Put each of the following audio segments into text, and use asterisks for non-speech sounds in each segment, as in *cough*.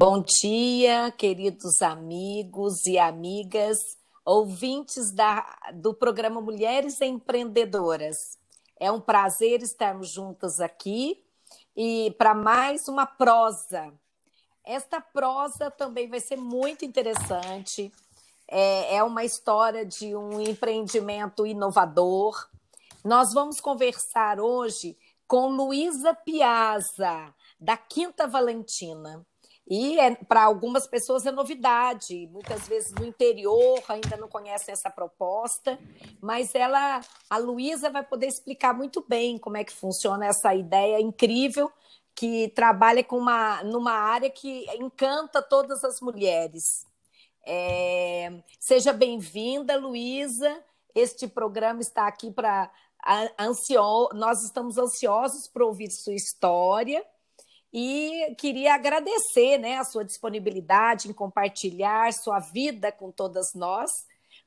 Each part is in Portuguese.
Bom dia, queridos amigos e amigas, ouvintes da, do programa Mulheres Empreendedoras. É um prazer estarmos juntas aqui e para mais uma prosa. Esta prosa também vai ser muito interessante. É, é uma história de um empreendimento inovador. Nós vamos conversar hoje com Luísa Piazza, da Quinta Valentina. E é, para algumas pessoas é novidade, muitas vezes no interior ainda não conhecem essa proposta, mas ela, a Luísa vai poder explicar muito bem como é que funciona essa ideia incrível que trabalha com uma, numa área que encanta todas as mulheres. É, seja bem-vinda, Luísa. Este programa está aqui para ansio... nós estamos ansiosos para ouvir sua história e queria agradecer né, a sua disponibilidade em compartilhar sua vida com todas nós,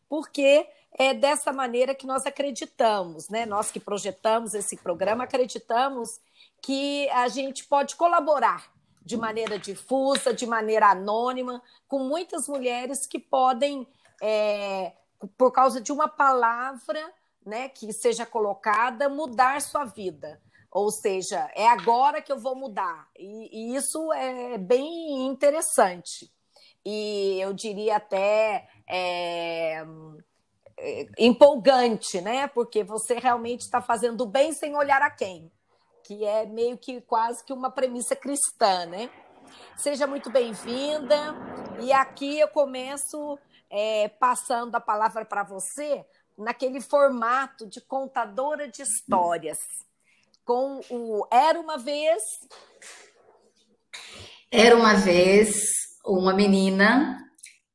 porque é dessa maneira que nós acreditamos, né? Nós que projetamos esse programa, acreditamos que a gente pode colaborar de maneira difusa, de maneira anônima, com muitas mulheres que podem, é, por causa de uma palavra né, que seja colocada, mudar sua vida. Ou seja, é agora que eu vou mudar. E, e isso é bem interessante. E eu diria até é, é, empolgante, né? Porque você realmente está fazendo bem sem olhar a quem, que é meio que quase que uma premissa cristã, né? Seja muito bem-vinda. E aqui eu começo é, passando a palavra para você naquele formato de contadora de histórias com o Era uma vez. Era uma vez uma menina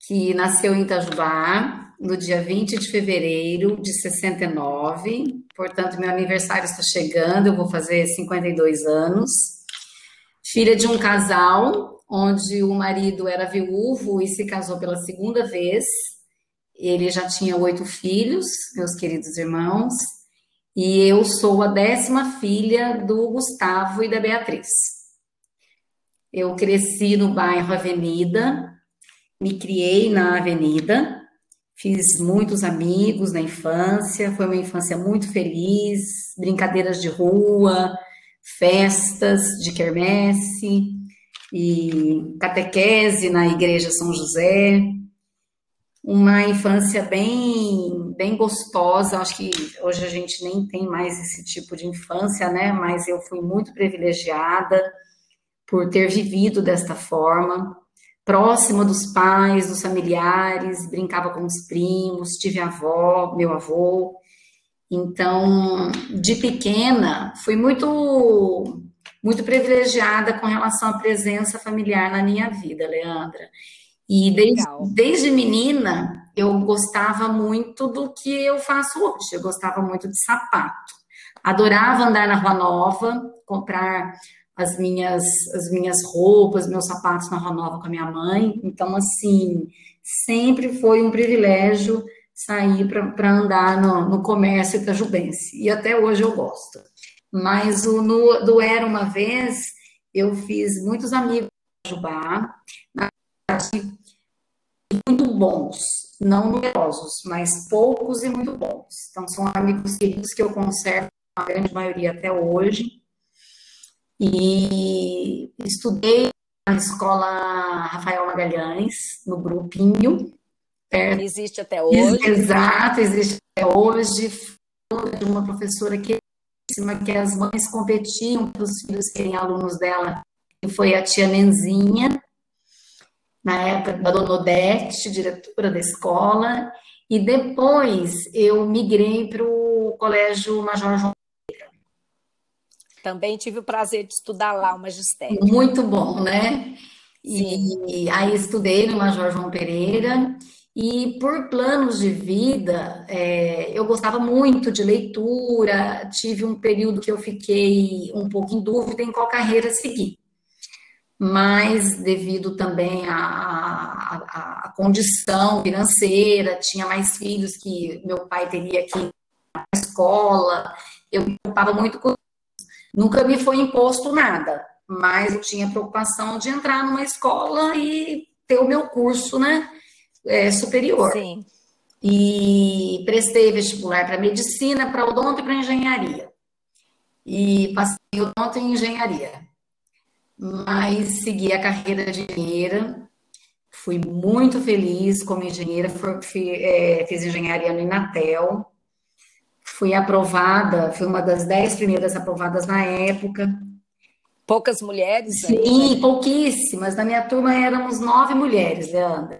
que nasceu em Itajubá no dia 20 de fevereiro de 69. Portanto, meu aniversário está chegando, eu vou fazer 52 anos. Filha de um casal onde o marido era viúvo e se casou pela segunda vez. Ele já tinha oito filhos, meus queridos irmãos, e eu sou a décima filha do Gustavo e da Beatriz. Eu cresci no bairro Avenida, me criei na Avenida, fiz muitos amigos na infância, foi uma infância muito feliz, brincadeiras de rua, festas de quermesse e catequese na igreja São José uma infância bem, bem gostosa. Acho que hoje a gente nem tem mais esse tipo de infância, né? Mas eu fui muito privilegiada por ter vivido desta forma, próxima dos pais, dos familiares, brincava com os primos, tive avó, meu avô. Então, de pequena, fui muito muito privilegiada com relação à presença familiar na minha vida, Leandra. E desde, desde, menina, eu gostava muito do que eu faço hoje. Eu gostava muito de sapato. Adorava andar na Rua Nova, comprar as minhas, as minhas roupas, meus sapatos na Rua Nova com a minha mãe. Então, assim, sempre foi um privilégio sair para andar no, no comércio itajubense. E até hoje eu gosto. Mas o, no, do Era Uma Vez, eu fiz muitos amigos em Jubá. Na muito bons, não numerosos, mas poucos e muito bons. Então, são amigos queridos que eu conservo a grande maioria até hoje. E estudei na escola Rafael Magalhães, no grupinho. Perto. Existe até hoje. Exato, existe até hoje. De uma professora que que as mães competiam para os filhos serem alunos dela, que foi a tia Nenzinha, na época da Dona Odete, diretora da escola, e depois eu migrei para o Colégio Major João Pereira. Também tive o prazer de estudar lá o magistério. Muito bom, né? E aí estudei no Major João Pereira, e por planos de vida, é, eu gostava muito de leitura, tive um período que eu fiquei um pouco em dúvida em qual carreira seguir mas devido também à, condição financeira, tinha mais filhos que meu pai teria que ir à escola, eu me preocupava muito com isso. Nunca me foi imposto nada, mas eu tinha preocupação de entrar numa escola e ter o meu curso, né, é, superior. Sim. E prestei vestibular para medicina, para odonto e para engenharia. E passei odonto e engenharia. Mas segui a carreira de engenheira. Fui muito feliz como engenheira, é, fiz engenharia no Inatel. Fui aprovada, fui uma das dez primeiras aprovadas na época. Poucas mulheres? Sim, aí. pouquíssimas. Na minha turma éramos nove mulheres, Leandra.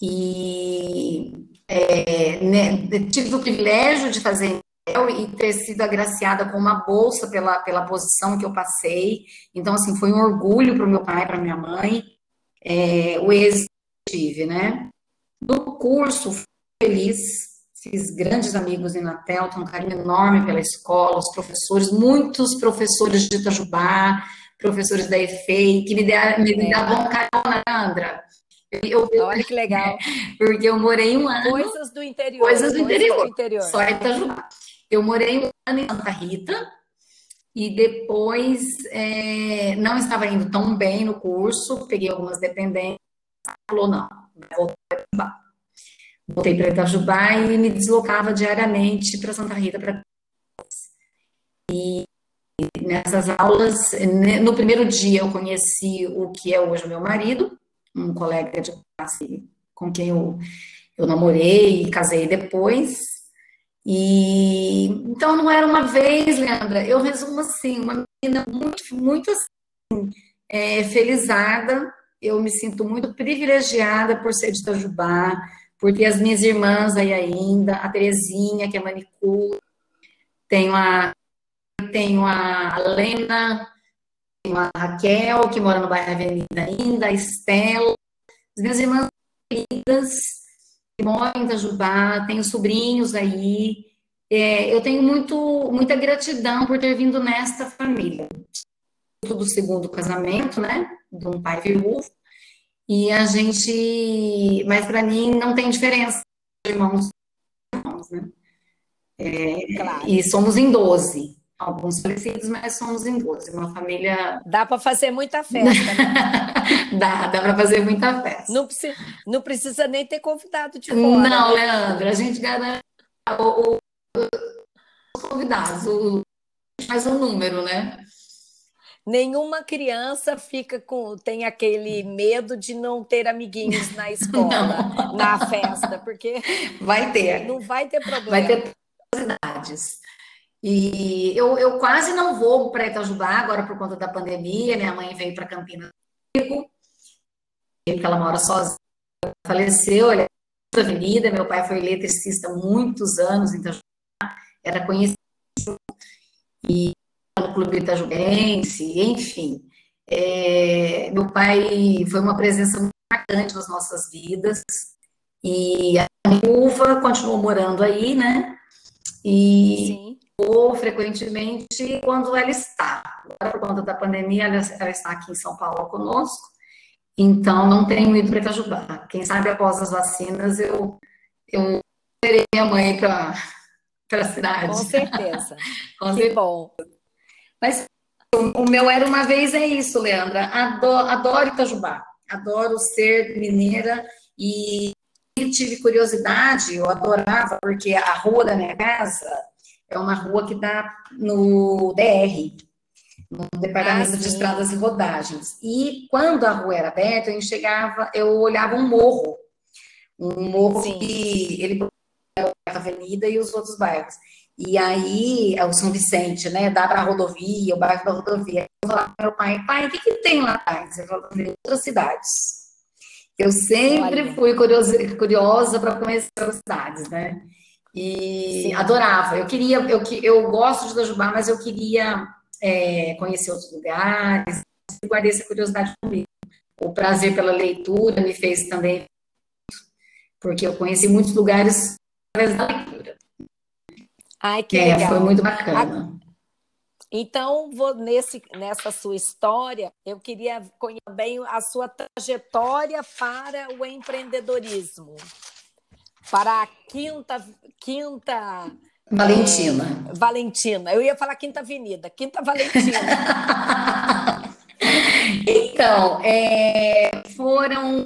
E é, né, tive o privilégio de fazer e ter sido agraciada com uma bolsa pela, pela posição que eu passei. Então, assim, foi um orgulho para o meu pai, para minha mãe, é, o êxito que tive, né? No curso, fui feliz, fiz grandes amigos em Natel, tenho um carinho enorme pela escola, os professores, muitos professores de Itajubá, professores da EFEI, que me, deram, me é. davam carona, Andra. Eu, Olha que legal. *laughs* Porque eu morei um ano. Coisas do interior. Coisas do, interior, do interior. Só Itajubá. Eu morei um ano em Santa Rita e depois é, não estava indo tão bem no curso, peguei algumas dependências, falou não, voltei para Itajubá. Voltei para Itajubá e me deslocava diariamente para Santa Rita para e nessas aulas, no primeiro dia eu conheci o que é hoje o meu marido, um colega de classe com quem eu, eu namorei e casei depois. E então não era uma vez, Leandra, eu resumo assim, uma menina muito, muito assim, é, felizada, eu me sinto muito privilegiada por ser de Itajubá, por ter as minhas irmãs aí ainda, a Terezinha, que é manicure, tenho a, tenho a Lena, a Raquel, que mora no bairro Avenida ainda, a Estela, as minhas irmãs queridas, moram em Itajubá, tenho sobrinhos aí. É, eu tenho muito, muita gratidão por ter vindo nesta família. Do segundo casamento, né? De um pai viúvo. E a gente. Mas para mim não tem diferença, irmãos, irmãos né? É, claro. E somos em 12 alguns parecidos, mas somos em 12, uma família. Dá para fazer muita festa, né? *laughs* dá, dá para fazer muita festa. Não precisa, não precisa nem ter convidado de fora. Não, né? Leandro, a gente garante o, o, os convidados, o, faz um número, né? Nenhuma criança fica com tem aquele medo de não ter amiguinhos na *laughs* escola, não. na festa, porque vai ter. Não vai ter problema. Vai ter possibilidades. E eu, eu quase não vou para Itajubá agora por conta da pandemia. Minha mãe veio para Campinas comigo, porque ela mora sozinha, faleceu, ela é avenida. Meu pai foi eletricista muitos anos em Itajubá, era conhecido e no Clube Itajubense, enfim. É, meu pai foi uma presença muito marcante nas nossas vidas e a Uva continuou morando aí, né? E Sim ou frequentemente quando ela está. Agora, por conta da pandemia, ela, ela, está aqui em São Paulo conosco, então não tenho ido para Itajubá. Quem sabe após as vacinas eu, eu terei minha mãe para a cidade. Com certeza. *laughs* Com que bom. Mas o, o meu era uma vez é isso, Leandra. Adoro, adoro Itajubá. Adoro ser mineira e tive curiosidade, eu adorava, porque a rua da minha casa é uma rua que dá no DR, no Departamento ah, de Estradas e Rodagens. E quando a rua era aberta, eu enxergava, eu olhava um morro, um morro sim. que ele a avenida e os outros bairros. E aí, é o São Vicente, né? Dá para a rodovia, o bairro da rodovia. Eu falava para meu pai, pai, o que, que tem lá atrás? Ele falou, outras cidades. Eu sempre Olha. fui curiosa, curiosa para conhecer as cidades, né? E Sim. adorava. Eu queria, eu, eu gosto de Itajubá, mas eu queria é, conhecer outros lugares. Guardei essa curiosidade comigo. O prazer pela leitura me fez também, porque eu conheci muitos lugares através da leitura. Ai, que é, legal. Foi muito bacana. Então, vou nesse, nessa sua história, eu queria conhecer bem a sua trajetória para o empreendedorismo para a quinta. quinta Valentina. É, Valentina. Eu ia falar Quinta Avenida, Quinta Valentina. *laughs* Então, é, foram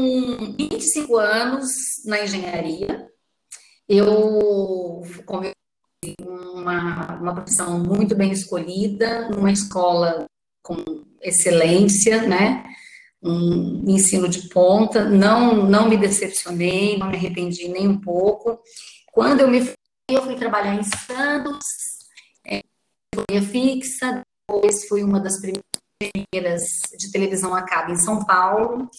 25 anos na engenharia. Eu, como eu uma, uma profissão muito bem escolhida, numa escola com excelência, né? Um ensino de ponta, não, não me decepcionei, não me arrependi nem um pouco. Quando eu me eu fui trabalhar em Santos, é, fixa, depois fui uma das primeiras de televisão a cabo em São Paulo.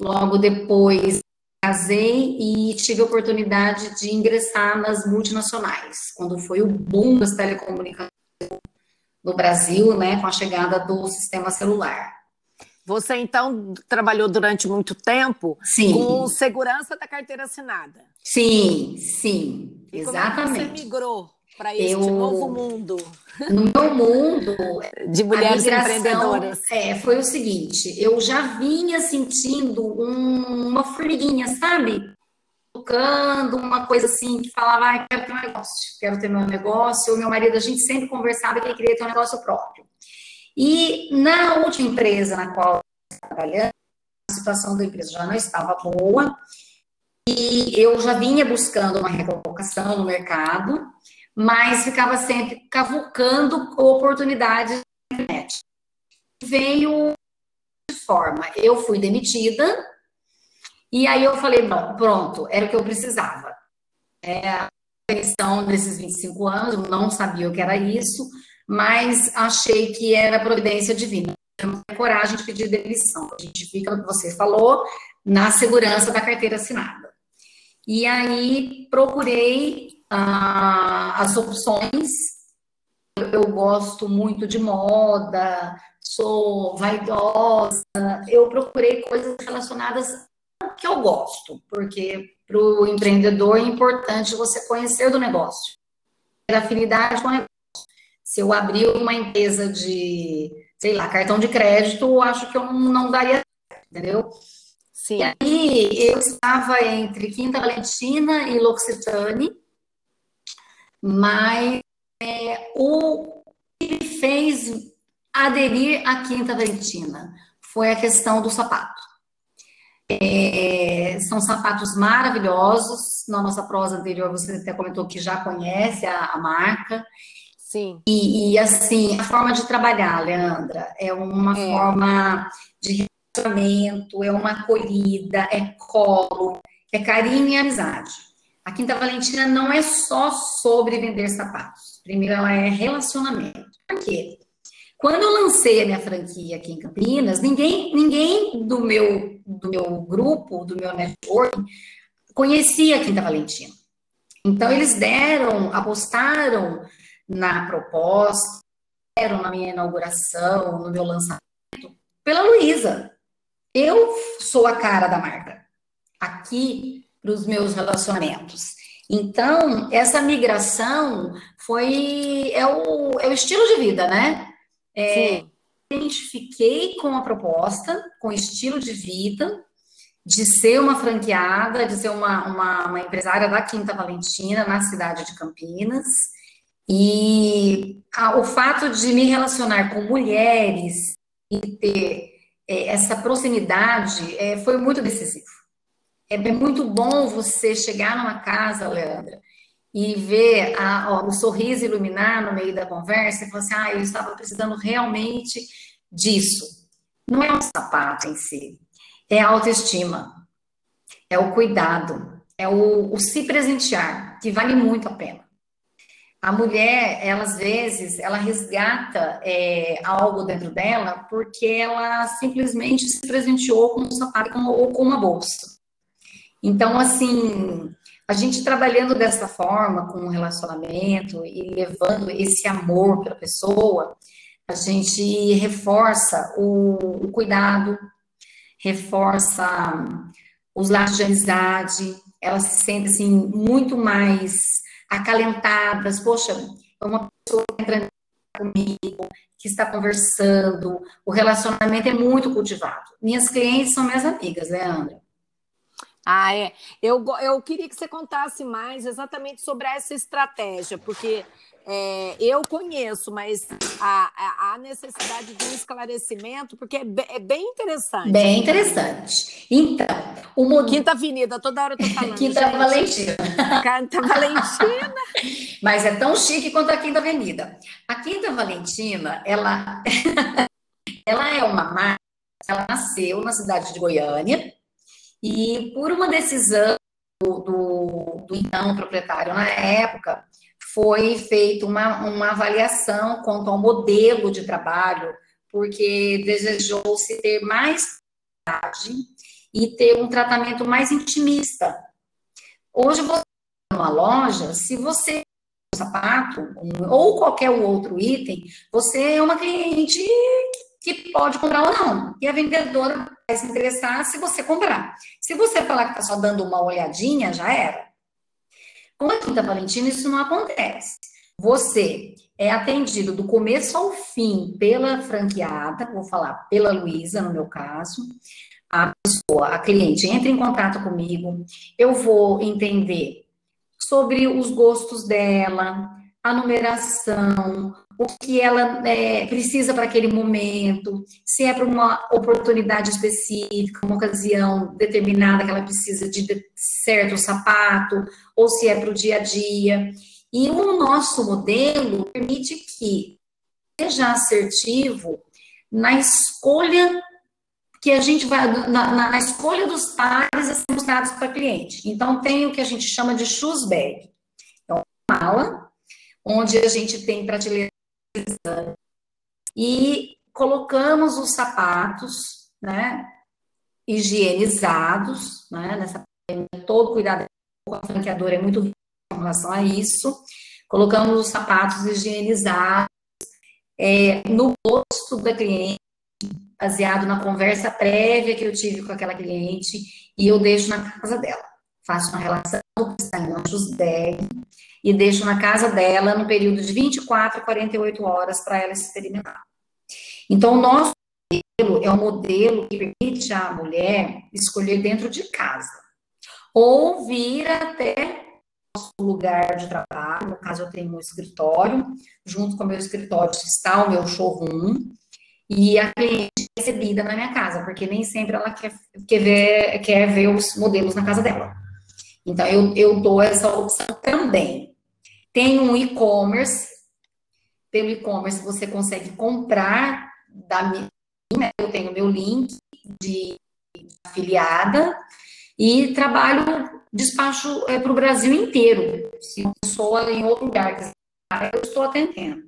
Logo depois casei e tive a oportunidade de ingressar nas multinacionais, quando foi o boom das telecomunicações no Brasil, né, com a chegada do sistema celular. Você então trabalhou durante muito tempo sim. com segurança da carteira assinada. Sim, sim, e exatamente. Como é você migrou para este eu, novo mundo? No meu mundo de mulheres empreendedoras. É, foi o seguinte, eu já vinha sentindo um, uma formiguinha, sabe? Tocando, uma coisa assim, que falava, ah, quero ter um negócio, quero ter meu negócio. O meu marido, a gente sempre conversava que ele queria ter um negócio próprio. E na última empresa na qual estava trabalhando, a situação da empresa já não estava boa, e eu já vinha buscando uma recolocação no mercado, mas ficava sempre cavucando oportunidades na internet. Veio de forma, eu fui demitida, e aí eu falei, não, pronto, era o que eu precisava. É, a questão desses 25 anos, eu não sabia o que era isso, mas achei que era providência divina. Eu não tenho coragem de pedir demissão. A gente fica, como você falou, na segurança da carteira assinada. E aí procurei ah, as opções. Eu gosto muito de moda, sou vaidosa. Eu procurei coisas relacionadas ao que eu gosto, porque para o empreendedor é importante você conhecer do negócio, ter afinidade com o negócio. Se eu abrir uma empresa de, sei lá, cartão de crédito, eu acho que eu não, daria, entendeu? Sim. E aí eu estava entre Quinta Valentina e L'Occitane, mas é, o que me fez aderir à Quinta Valentina foi a questão do sapato. É, são sapatos maravilhosos. Na nossa prosa anterior, você até comentou que já conhece a, a marca. Sim. E, e, assim, a forma de trabalhar, Leandra, é uma é. forma de relacionamento, é uma acolhida, é colo, é carinho e amizade. A Quinta Valentina não é só sobre vender sapatos. Primeiro, ela é relacionamento. Por quê? Quando eu lancei a minha franquia aqui em Campinas, ninguém, ninguém do meu do meu grupo, do meu network, conhecia a Quinta Valentina. Então, eles deram, apostaram na proposta, na minha inauguração, no meu lançamento, pela Luísa. Eu sou a cara da marca aqui para os meus relacionamentos. Então, essa migração foi é o, é o estilo de vida, né? É, identifiquei com a proposta, com o estilo de vida, de ser uma franqueada, de ser uma, uma, uma empresária da Quinta Valentina, na cidade de Campinas. E a, o fato de me relacionar com mulheres e ter é, essa proximidade é, foi muito decisivo. É, é muito bom você chegar numa casa, Leandra, e ver a, ó, o sorriso iluminar no meio da conversa e falar assim, ah, eu estava precisando realmente disso. Não é um sapato em si, é a autoestima, é o cuidado, é o, o se presentear, que vale muito a pena. A mulher, ela às vezes, ela resgata é, algo dentro dela porque ela simplesmente se presenteou com um sapato ou com uma bolsa. Então, assim, a gente trabalhando dessa forma, com um relacionamento e levando esse amor para a pessoa, a gente reforça o, o cuidado, reforça os laços de amizade, ela se sente assim muito mais acalentadas. Poxa, é uma pessoa entrando comigo, que está conversando, o relacionamento é muito cultivado. Minhas clientes são minhas amigas, Leandra. Né, ah, é. Eu, eu queria que você contasse mais exatamente sobre essa estratégia, porque É, eu conheço, mas há, há, necessidade de um esclarecimento, porque é, é bem interessante. Bem interessante. Então, o modelo... Quinta Avenida, toda hora eu tô *laughs* falando. Quinta gente. Valentina. Quinta Valentina. *laughs* mas é tão chique quanto a Quinta Avenida. A Quinta Valentina, ela, *laughs* ela é uma marca, ela nasceu na cidade de Goiânia, e por uma decisão do, do, do então proprietário na época, foi feita uma, uma avaliação quanto ao modelo de trabalho, porque desejou-se ter mais e ter um tratamento mais intimista. Hoje, você numa loja, se você um sapato ou qualquer outro item, você é uma cliente que pode comprar ou não. E a vendedora vai se interessar se você comprar. Se você falar que está só dando uma olhadinha, já era. Com a Quinta Valentina, isso não acontece. Você é atendido do começo ao fim pela franqueada, vou falar pela Luísa, no meu caso. A pessoa, a cliente, entra em contato comigo, eu vou entender sobre os gostos dela, a numeração, o que ela é, precisa para aquele momento, se é para uma oportunidade específica, uma ocasião determinada que ela precisa de certo sapato, ou se é para o dia a dia. E o nosso modelo permite que seja assertivo na escolha que a gente vai, na, na escolha dos pares a serem dados para cliente. Então, tem o que a gente chama de shoes bag. Então, mala, onde a gente tem prateleira e colocamos os sapatos, né, higienizados, né, nessa todo cuidado com a franqueadora é muito com relação a isso. Colocamos os sapatos higienizados é, no posto da cliente, baseado na conversa prévia que eu tive com aquela cliente, e eu deixo na casa dela. Faço uma relação está em Anjos Bag, e deixo na casa dela no período de 24 a 48 horas para ela experimentar. Então, o nosso modelo é um modelo que permite à mulher escolher dentro de casa, ou vir até o lugar de trabalho, no caso eu tenho um escritório, junto com o meu escritório está o meu showroom, e a cliente é recebida na minha casa, porque nem sempre ela quer, quer, ver, quer ver os modelos na casa dela. Então, eu, eu dou essa opção também. Tem um e-commerce. Pelo e-commerce, você consegue comprar da minha. Eu tenho meu link de afiliada e trabalho despacho é, para o Brasil inteiro. Se uma pessoa em outro lugar eu estou atendendo.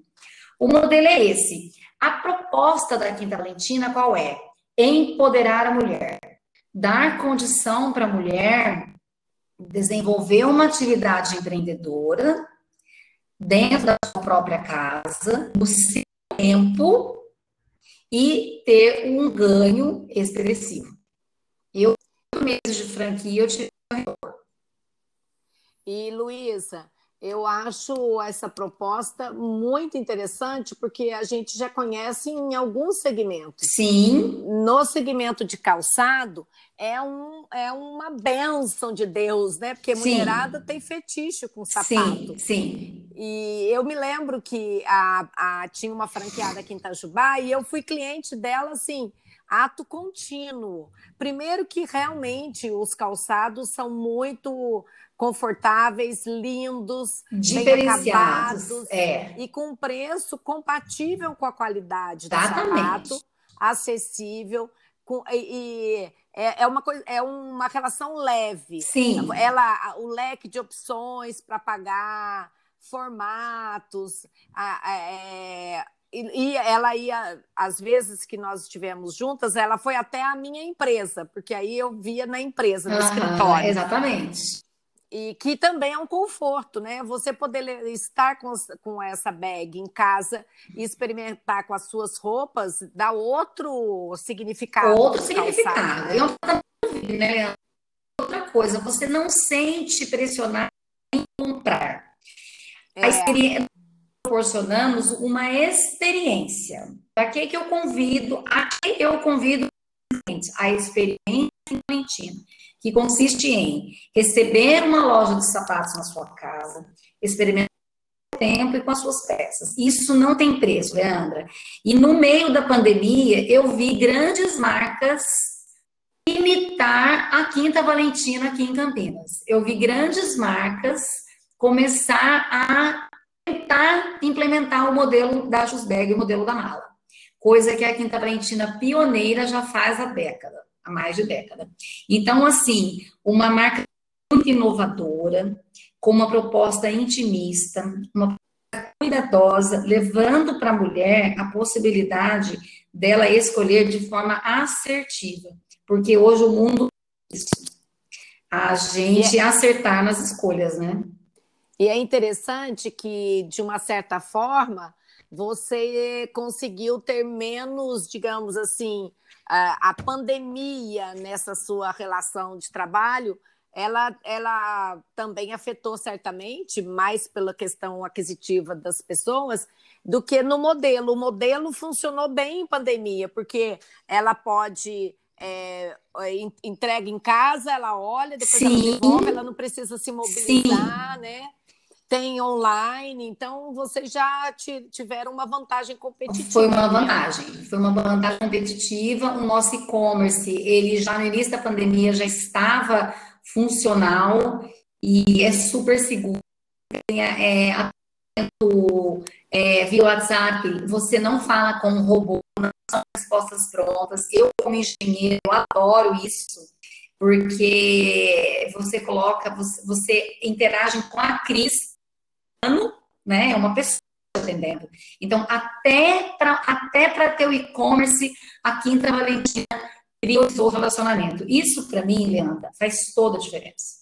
O modelo é esse. A proposta da Quinta Lentina qual é? Empoderar a mulher. Dar condição para a mulher desenvolver uma atividade empreendedora dentro da sua própria casa, no seu tempo e ter um ganho expressivo. Eu, meses de franquia, eu tive. E, Luísa, eu acho essa proposta muito interessante porque a gente já conhece em alguns segmentos. Sim. No segmento de calçado, é, um, é uma benção de Deus, né? Porque sim. mulherada tem fetiche com sapato. Sim, sim. E eu me lembro que a, a, tinha uma franqueada aqui em Itajubá e eu fui cliente dela, assim, ato contínuo. Primeiro que realmente os calçados são muito confortáveis, lindos, diferenciados é. e com preço compatível com a qualidade Exatamente. do sapato, acessível. Com, e, e é, é, uma coisa, é uma relação leve. Sim. Ela, o leque de opções para pagar, formatos, é, e, ela ia, às vezes que nós estivemos juntas, ela foi até a minha empresa, porque aí eu via na empresa, no uhum, escritório. Exatamente. E que também é um conforto, né? Você poder estar com, com essa bag em casa e experimentar com as suas roupas dá outro significado. Outro significado. Né? Eu, né, Outra coisa, você não sente pressionar em comprar. É. Experiência proporcionamos uma experiência. Para que que eu convido? A que eu convido a experiência Valentina, que consiste em receber uma loja de sapatos na sua casa, experimentar tempo e com as suas peças. Isso não tem preço, Leandra. E no meio da pandemia, eu vi grandes marcas imitar a Quinta Valentina aqui em Campinas. Eu vi grandes marcas começar a tentar implementar o modelo da Jusberg, o modelo da mala. Coisa que a Quinta Valentina pioneira já faz há década, há mais de década. Então, assim, uma marca muito inovadora, com uma proposta intimista, uma cuidadosa, levando para a mulher a possibilidade dela escolher de forma assertiva, porque hoje o mundo a gente é... acertar nas escolhas, né? E é interessante que, de uma certa forma, você conseguiu ter menos, digamos assim, a, a pandemia nessa sua relação de trabalho ela, ela também afetou certamente mais pela questão aquisitiva das pessoas do que no modelo. O modelo funcionou bem em pandemia, porque ela pode é, entrega em casa, ela olha, depois Sim. ela devolve, ela não precisa se mobilizar, Sim. né? Tem online, então vocês já tiveram uma vantagem competitiva. Foi uma vantagem, foi uma vantagem competitiva. O nosso e-commerce, ele já no início da pandemia já estava funcional e é super seguro. É, é, via WhatsApp, você não fala com um robô, não são respostas prontas. Eu, como engenheiro, eu adoro isso, porque você coloca, você, você interage com a Cris, né? É uma pessoa atendendo. Então, até para até ter o e-commerce, a Quinta Valentina priorizou o relacionamento. Isso, para mim, Leandra, faz toda a diferença.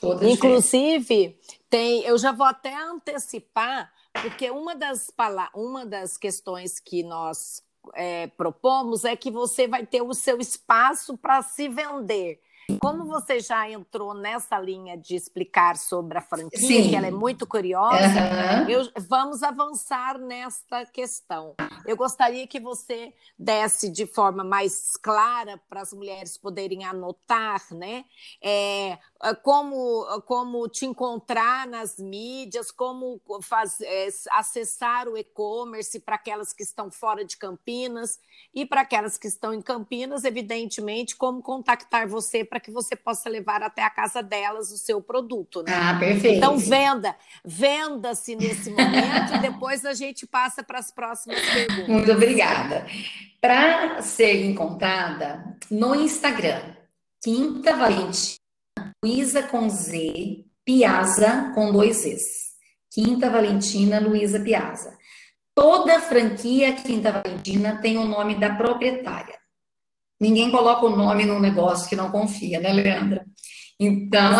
Toda a Inclusive, diferença. tem, eu já vou até antecipar, porque uma das, uma das questões que nós é, propomos é que você vai ter o seu espaço para se vender. Como você já entrou nessa linha de explicar sobre a franquia, Sim. que ela é muito curiosa, uhum. eu, vamos avançar nesta questão. Eu gostaria que você desse de forma mais clara para as mulheres poderem anotar, né? É, como, como te encontrar nas mídias, como faz, é, acessar o e-commerce para aquelas que estão fora de Campinas e para aquelas que estão em Campinas, evidentemente, como contactar você para que você possa levar até a casa delas o seu produto. Né? Ah, perfeito. Então, venda, venda-se nesse momento e depois a gente passa para as próximas perguntas. Muito obrigada. Para ser encontrada no Instagram, Quinta Valente, Luísa com Z, Piazza com dois Z's. Quinta Valentina Luísa Piazza. Toda franquia Quinta Valentina tem o nome da proprietária. Ninguém coloca o nome num negócio que não confia, né, Leandra? Então,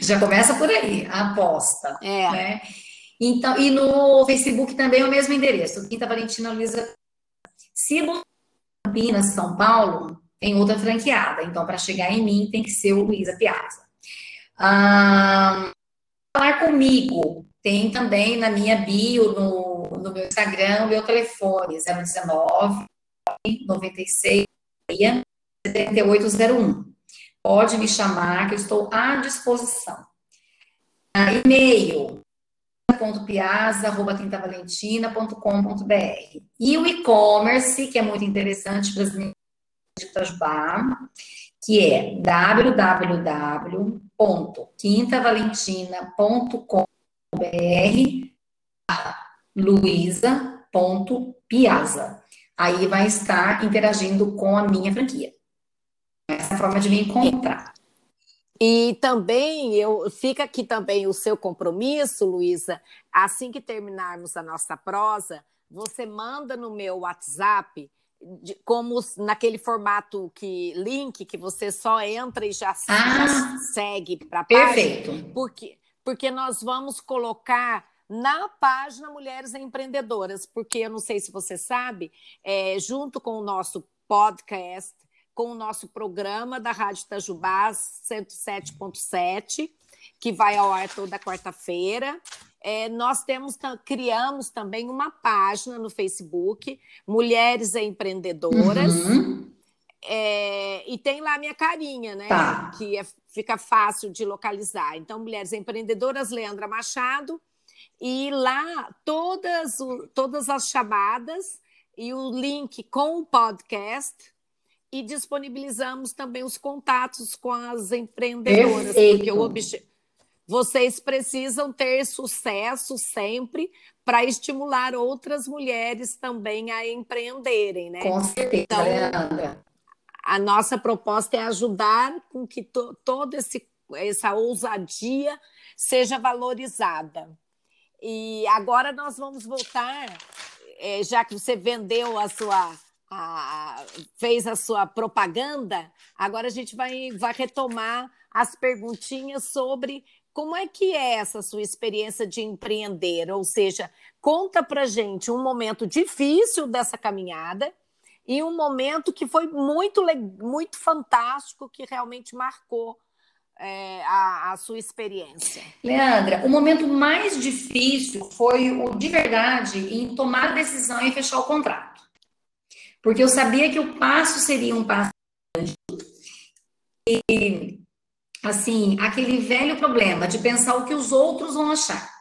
já começa por aí, a aposta. É. Né? Então, e no Facebook também é o mesmo endereço, Quinta Valentina Luiza. Se Campinas, São Paulo, tem outra franqueada. Então, para chegar em mim, tem que ser o Luiza Piazza. Ah, falar comigo, tem também na minha bio, no, no meu Instagram, o meu telefone, 019 96 7801. Pode me chamar, que eu estou à disposição. Ah, e-mail, piazza.quintavalentina.com.br. E o e-commerce, que é muito interessante para de Itajubá, que é www.quintavalentina.com.br luisa.piazza aí vai estar interagindo com a minha franquia. Essa é a forma de me encontrar. E também eu fica aqui também o seu compromisso, Luísa, assim que terminarmos a nossa prosa, você manda no meu WhatsApp de, como naquele formato que link que você só entra e já, ah, já segue para a página. Perfeito. Porque porque nós vamos colocar na página Mulheres Empreendedoras, porque eu não sei se você sabe, é, junto com o nosso podcast, com o nosso programa da Rádio Itajubá 107.7, que vai ao ar toda quarta-feira. É, nós temos criamos também uma página no Facebook, Mulheres Empreendedoras. Uhum. É, e tem lá minha carinha, né? Tá. Que é, fica fácil de localizar. Então, Mulheres Empreendedoras, Leandra Machado, E lá todas, todas as chamadas e o link com o podcast e disponibilizamos também os contatos com as empreendedoras, Perfeito. porque o objetivo vocês precisam ter sucesso sempre para estimular outras mulheres também a empreenderem, né? Com certeza, então, Leandra. A nossa proposta é ajudar com que to, toda essa ousadia seja valorizada. E agora nós vamos voltar, é, já que você vendeu a sua. A, fez a sua propaganda, agora a gente vai, vai retomar as perguntinhas sobre como é que é essa sua experiência de empreender? Ou seja, conta para gente um momento difícil dessa caminhada e um momento que foi muito, muito fantástico, que realmente marcou é, a, a, sua experiência. Leandra, o momento mais difícil foi o de verdade em tomar a decisão e fechar o contrato. Porque eu sabia que o passo seria um passo grande. E assim, aquele velho problema de pensar o que os outros vão achar.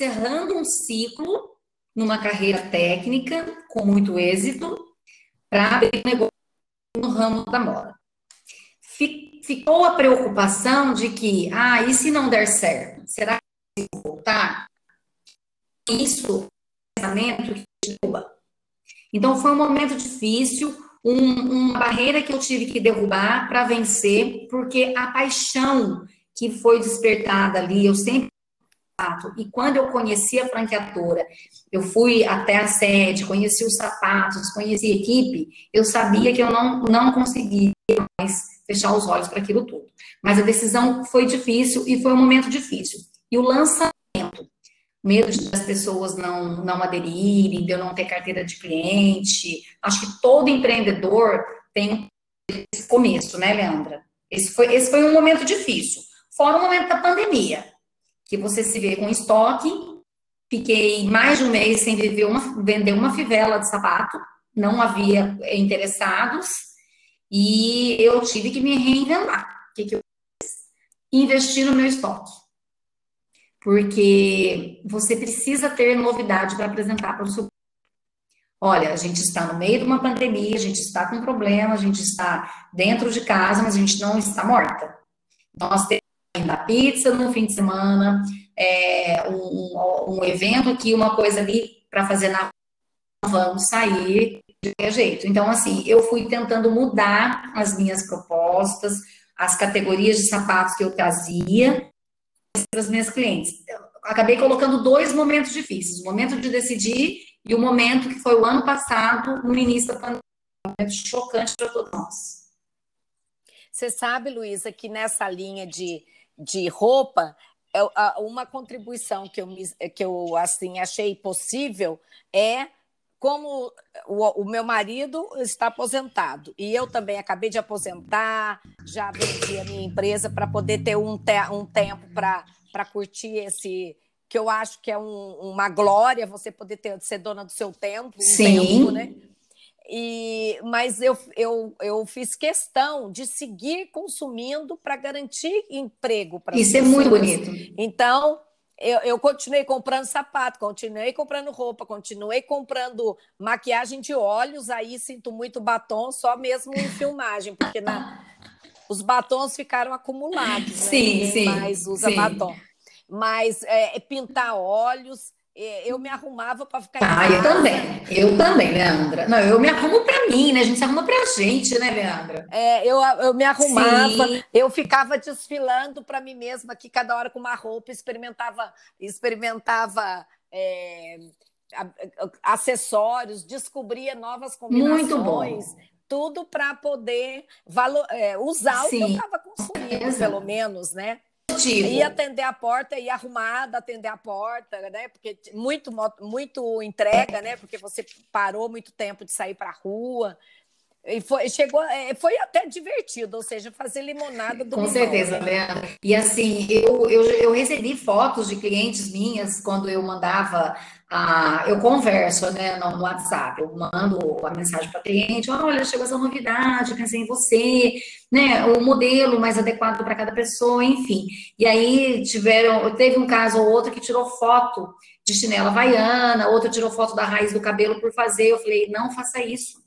encerrando um ciclo numa carreira técnica com muito êxito para abrir um negócio no ramo da moda. Ficou a preocupação de que, ah, e se não der certo? Será que eu voltar? Isso é um pensamento que Então foi um momento difícil, um, uma barreira que eu tive que derrubar para vencer, porque a paixão que foi despertada ali, eu sempre e quando eu conheci a franqueadora, eu fui até a sede, conheci os sapatos, conheci a equipe, eu sabia que eu não, não conseguia mais fechar os olhos para aquilo tudo. Mas a decisão foi difícil e foi um momento difícil. E o lançamento, medo das pessoas não, não aderirem, de eu não ter carteira de cliente. Acho que todo empreendedor tem esse começo, né, Leandra? Esse foi, esse foi um momento difícil. Fora o momento da pandemia, que você se vê com estoque. Fiquei mais de um mês sem uma, vender uma fivela de sapato, não havia interessados, e eu tive que me reinventar. O que, que eu fiz? Investir no meu estoque porque você precisa ter novidade para apresentar para o seu. Olha, a gente está no meio de uma pandemia, a gente está com problema, a gente está dentro de casa, mas a gente não está morta. Nós temos ainda pizza no fim de semana, é, um, um, evento aqui, uma coisa ali para fazer na vamos sair de qualquer jeito. Então, assim, eu fui tentando mudar as minhas propostas, as categorias de sapatos que eu trazia, para as minhas clientes. acabei colocando dois momentos difíceis: o momento de decidir e o momento que foi o ano passado, no início da pandemia. Um momento chocante para todos nós. Você sabe, Luísa, que nessa linha de, de roupa, uma contribuição que eu, que eu assim achei possível é como o, o, meu marido está aposentado e eu também acabei de aposentar, já vendi a minha empresa para poder ter um, te, um tempo para curtir esse que eu acho que é um, uma glória você poder ter, ser dona do seu tempo, um Sim. tempo, né? E, mas eu, eu, eu fiz questão de seguir consumindo para garantir emprego para Isso pessoas. é muito bonito. Então, eu, eu, continuei comprando sapato, continuei comprando roupa, continuei comprando maquiagem de olhos, aí sinto muito batom, só mesmo em filmagem, porque na, os batons ficaram acumulados, né? Sim, Ninguém sim, mais usa sim. batom. Mas é, pintar olhos, é, eu me arrumava para ficar. Ah, eu também. Eu também, Leandra. Não, eu me arrumo para mim, né? A gente se arruma pra gente, né, Leandra? É, eu, eu me arrumava, Sim. eu ficava desfilando para mim mesma aqui, cada hora com uma roupa, experimentava, experimentava. É, acessórios, descobria novas combinações. Muito bom tudo para poder valor, é, usar Sim. o que eu estava consumindo, pelo menos, né? Motivo. E atender a porta, e arrumada, atender a porta, né? Porque muito, muito entrega, né? Porque você parou muito tempo de sair para a rua. E foi, chegou, é, foi até divertido, ou seja, fazer limonada do Com limão, certeza, né? Leandra. E assim, eu, eu, eu recebi fotos de clientes minhas quando eu mandava a, eu converso, né, no, WhatsApp, eu mando a mensagem para cliente, olha, chegou essa novidade, pensei em você, né, o modelo mais adequado para cada pessoa, enfim. E aí tiveram, teve um caso ou outro que tirou foto de chinela havaiana, outro tirou foto da raiz do cabelo por fazer, eu falei, não faça isso.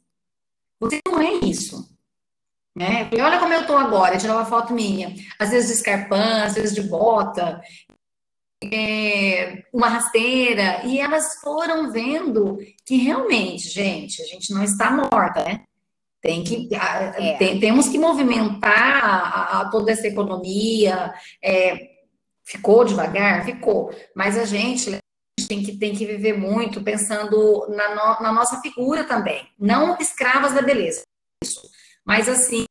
Você não é isso. Né? Olha como eu tô agora, tirar uma foto minha, às vezes de escarpão, às vezes de bota, é, uma rasteira, e elas foram vendo que realmente, gente, a gente não está morta, né? Tem que, é. tem, temos que movimentar a, a toda essa economia. É, ficou devagar? Ficou. Mas a gente tem que, tem que viver muito pensando na, no, na nossa figura também. Não escravas da beleza. Isso. Mas assim,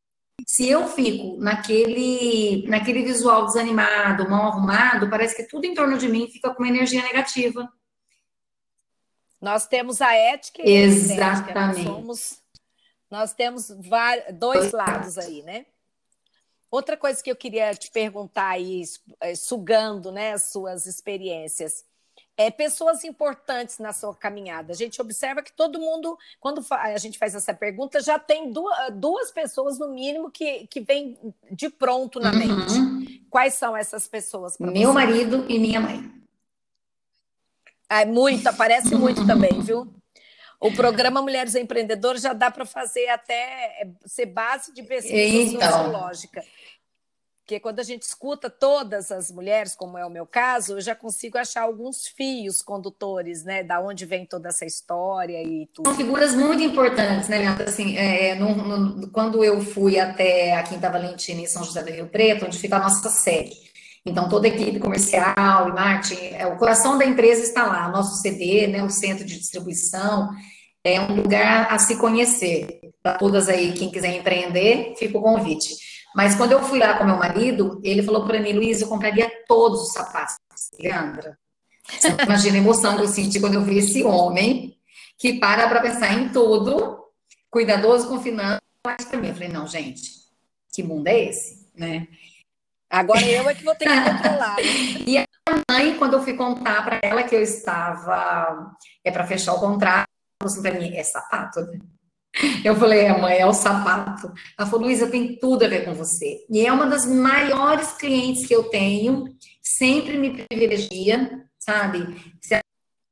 se eu fico naquele, naquele visual desanimado, mal arrumado, parece que tudo em torno de mim fica com uma energia negativa. Nós temos a ética e Exatamente. a ética. Nós, somos, nós temos vários, dois lados aí, né? Outra coisa que eu queria te perguntar aí, é, sugando né, as suas experiências é, pessoas importantes na sua caminhada. A gente observa que todo mundo, quando a gente faz essa pergunta, já tem duas, duas pessoas, no mínimo, que, que vem de pronto na uhum. mente. Quais são essas pessoas? Meu você? marido e minha mãe. É muito, aparece muito *laughs* também, viu? O programa Mulheres Empreendedoras já dá para fazer até é, ser base de pesquisa então. sociológica. Porque quando a gente escuta todas as mulheres, como é o meu caso, eu já consigo achar alguns fios condutores, né? Da onde vem toda essa história e tudo. São figuras muito importantes, né, Leandro? Assim, é, no, no, quando eu fui até a Quinta Valentina em São José do Rio Preto, onde fica a nossa sede. Então, toda a equipe comercial e marketing, é, o coração da empresa está lá, nosso CD, né, o centro de distribuição, é um lugar a se conhecer. Para todas aí, quem quiser empreender, fica o convite. Mas quando eu fui lá com meu marido, ele falou para mim, Luiz, eu compraria todos os sapatos. Leandra, você imagina a emoção que eu senti quando eu vi esse homem que para para pensar em tudo, cuidadoso com finanças, para mim. Eu falei, não, gente, que mundo é esse, né? Agora eu é que vou ter que controlar. *laughs* e a mãe, quando eu fui contar para ela que eu estava, é para fechar o contrato, falou assim para mim, é sapato, né? Eu falei, a mãe, é o sapato. Ela falou, Luísa, tem tudo a ver com você. E é uma das maiores clientes que eu tenho, sempre me privilegia, sabe?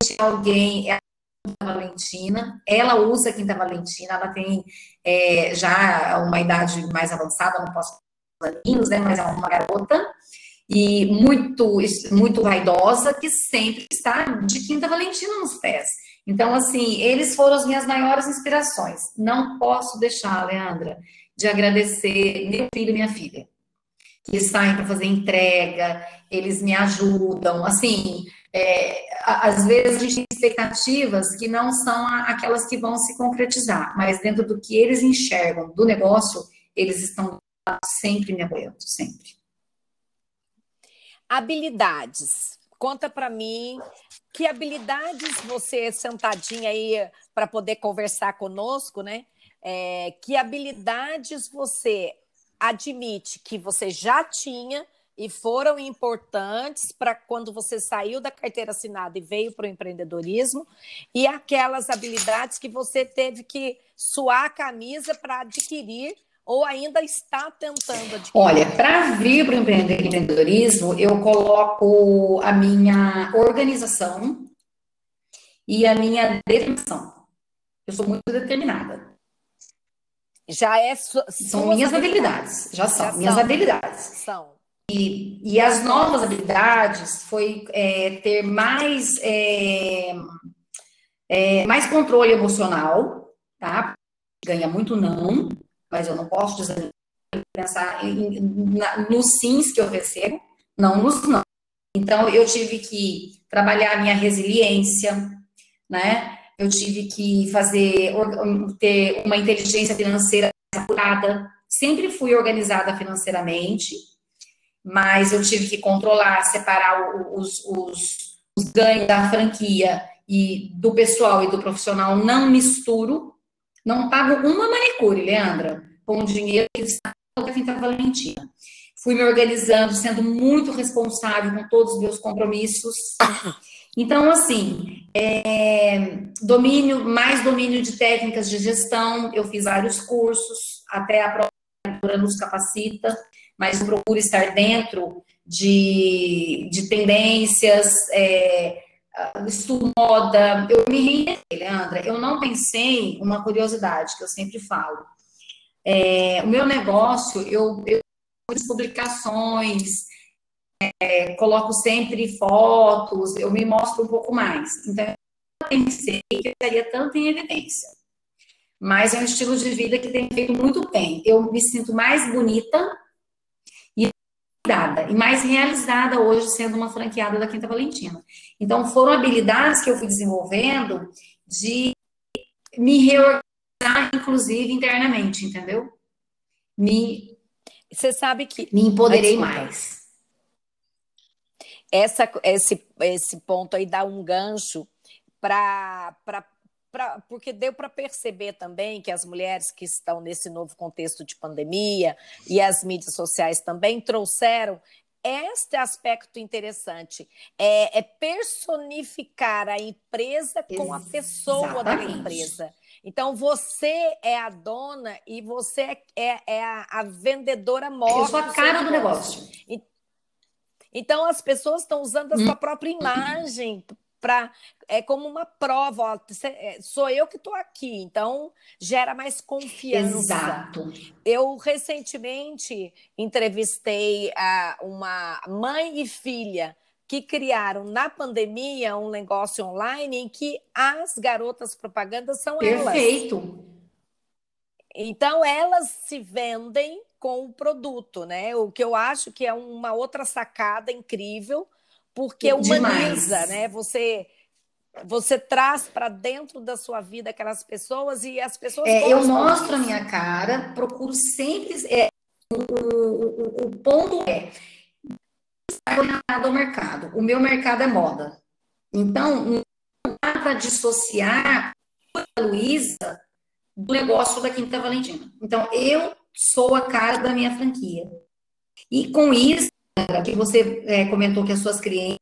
Se alguém é a Quinta Valentina, ela usa a Quinta Valentina, ela tem é, já uma idade mais avançada, não posso aninhos, né? Mas é uma garota e muito, muito vaidosa que sempre está de Quinta Valentina nos pés. Então, assim, eles foram as minhas maiores inspirações. Não posso deixar, Leandra, de agradecer meu filho e minha filha, que saem para fazer entrega, eles me ajudam. Assim, é, às vezes a gente tem expectativas que não são aquelas que vão se concretizar, mas dentro do que eles enxergam do negócio, eles estão sempre me apoiando, sempre. Habilidades. Conta para mim que habilidades você sentadinha aí para poder conversar conosco, né? É, que habilidades você admite que você já tinha e foram importantes para quando você saiu da carteira assinada e veio para o empreendedorismo, e aquelas habilidades que você teve que suar a camisa para adquirir ou ainda está tentando adquirir? Olha, para vir para o empreendedorismo, eu coloco a minha organização e a minha determinação. Eu sou muito determinada. Já é su são minhas habilidades. habilidades. já são já minhas são. habilidades. São. E, e as novas habilidades foi é, ter mais é, é, mais controle emocional, tá? Ganha muito não, mas eu não posso dizer, pensar em, na, nos sims que eu recebo, não nos não. Então, eu tive que trabalhar a minha resiliência, né? Eu tive que fazer, ter uma inteligência financeira apurada. Sempre fui organizada financeiramente, mas eu tive que controlar, separar os, os, os ganhos da franquia e do pessoal e do profissional, não misturo, Não pago uma manicure, Leandra, com o dinheiro que está da Quinta Valentina. Fui me organizando, sendo muito responsável com todos os meus compromissos. Então, assim, é, domínio, mais domínio de técnicas de gestão, eu fiz vários cursos, até a própria nos capacita, mas procuro estar dentro de, de tendências, é, estudo moda, eu me reinventei, Leandra, eu não pensei, uma curiosidade que eu sempre falo, é, o meu negócio, eu, eu publicações, é, coloco sempre fotos, eu me mostro um pouco mais. Então, eu pensei que eu estaria tanto em evidência. Mas é um estilo de vida que tem feito muito bem. Eu me sinto mais bonita e cuidada, e mais realizada hoje sendo uma franqueada da Quinta Valentina. Então, foram habilidades que eu fui desenvolvendo de me reorganizar, inclusive, internamente, entendeu? Me você sabe que. Me empoderei mais. Essa, esse, esse ponto aí dá um gancho para. porque deu para perceber também que as mulheres que estão nesse novo contexto de pandemia e as mídias sociais também trouxeram este aspecto interessante é, é, personificar a empresa com a pessoa Exatamente. da empresa. Então, você é a dona e você é, é a, a, vendedora morta. Eu sou a cara do negócio. Então, as pessoas estão usando a sua hum. própria imagem para é como uma prova, ó, é, sou eu que estou aqui, então gera mais confiança. Exato. Eu recentemente entrevistei a, uma mãe e filha que criaram na pandemia um negócio online em que as garotas propagandas são Perfeito. elas. Perfeito. Então elas se vendem com o produto, né? O que eu acho que é uma outra sacada incrível, porque humaniza, Demais. né? Você você traz para dentro da sua vida aquelas pessoas e as pessoas. É, eu mostro a minha cara, procuro sempre. É, o, o, o ponto é orientado ao mercado. O meu mercado é moda. Então, não dá para dissociar a Luísa do negócio da Quinta Valentina. Então, eu sou a cara da minha franquia. E com isso, que você é, comentou que as suas clientes,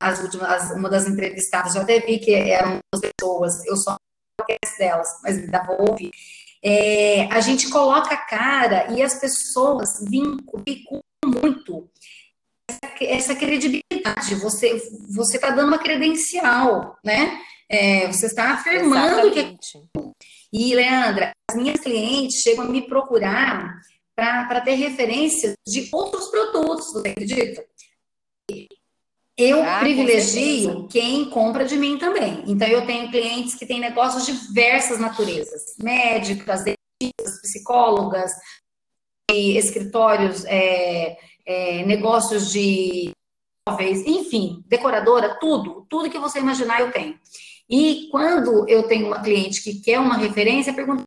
as últimas, uma das entrevistadas, já até vi que eram duas pessoas, eu só não delas, mas ainda vou ouvir. É, a gente coloca a cara e as pessoas vinculam muito essa credibilidade. Você você está dando uma credencial, né? É, você está afirmando Exatamente. que. E, Leandra, as minhas clientes chegam a me procurar para ter referências de outros produtos, você acredita? Eu ah, privilegio quem compra de mim também. Então, eu tenho clientes que têm negócios de diversas naturezas: médicas, dentistas, psicólogas, escritórios. É, é, negócios de móveis, enfim, decoradora, tudo, tudo que você imaginar eu tenho. E quando eu tenho uma cliente que quer uma referência, pergunto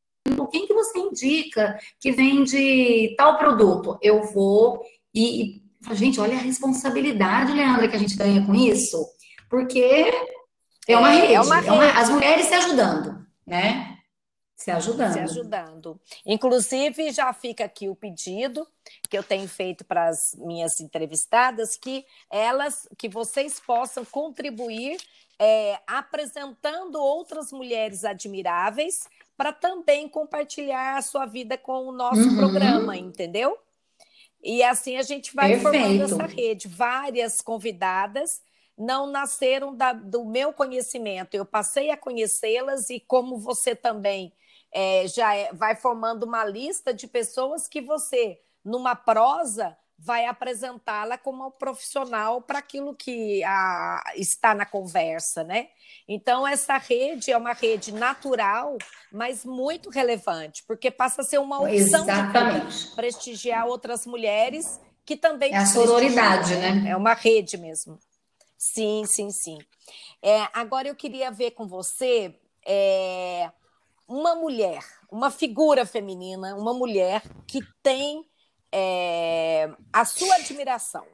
quem que você indica que vende tal produto? Eu vou e, e gente, olha a responsabilidade, Leandra, que a gente ganha com isso, porque é uma é, rede, é uma rede. É uma, as mulheres se ajudando, né? Se ajudando. Se ajudando. Inclusive, já fica aqui o pedido que eu tenho feito para as minhas entrevistadas, que elas, que vocês possam contribuir é, apresentando outras mulheres admiráveis para também compartilhar a sua vida com o nosso uhum. programa, entendeu? E assim a gente vai Perfeito. formando essa rede. Várias convidadas não nasceram da, do meu conhecimento, eu passei a conhecê-las e como você também é, já é, vai formando uma lista de pessoas que você, numa prosa, vai apresentá-la como profissional para aquilo que a, está na conversa, né? Então, essa rede é uma rede natural, mas muito relevante, porque passa a ser uma opção de prestigiar outras mulheres que também... É a sororidade, né? É uma rede mesmo. Sim, sim, sim. É, agora eu queria ver com você... É, uma mulher, uma figura feminina, uma mulher que tem é, a sua admiração.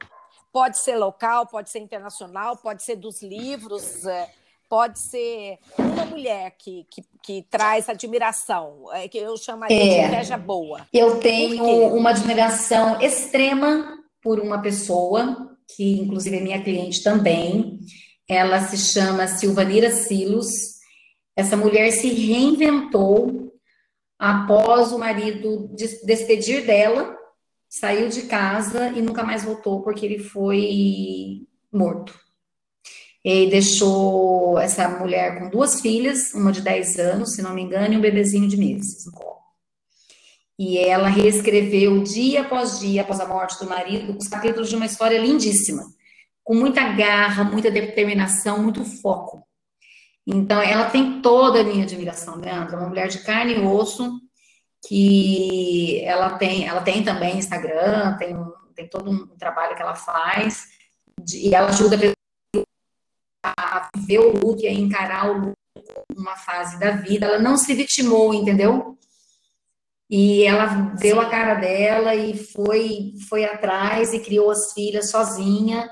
Pode ser local, pode ser internacional, pode ser dos livros. É, pode ser uma mulher que, que, que traz admiração, é, que eu chamaria é, de inveja boa. Eu tenho uma admiração extrema por uma pessoa, que inclusive é minha cliente também. Ela se chama Silvanira Silos. Essa mulher se reinventou após o marido despedir dela, saiu de casa e nunca mais voltou porque ele foi morto. E deixou essa mulher com duas filhas, uma de 10 anos, se não me engano, e um bebezinho de meses. E ela reescreveu dia após dia, após a morte do marido, os capítulos de uma história lindíssima, com muita garra, muita determinação, muito foco. Então, ela tem toda a minha admiração, Leandra, uma mulher de carne e osso, que ela tem, ela tem também Instagram, tem, tem todo um trabalho que ela faz, de, e ela ajuda a viver o luto e a encarar o luto como uma fase da vida. Ela não se vitimou, entendeu? E ela deu a cara dela e foi foi atrás e criou as filhas sozinha.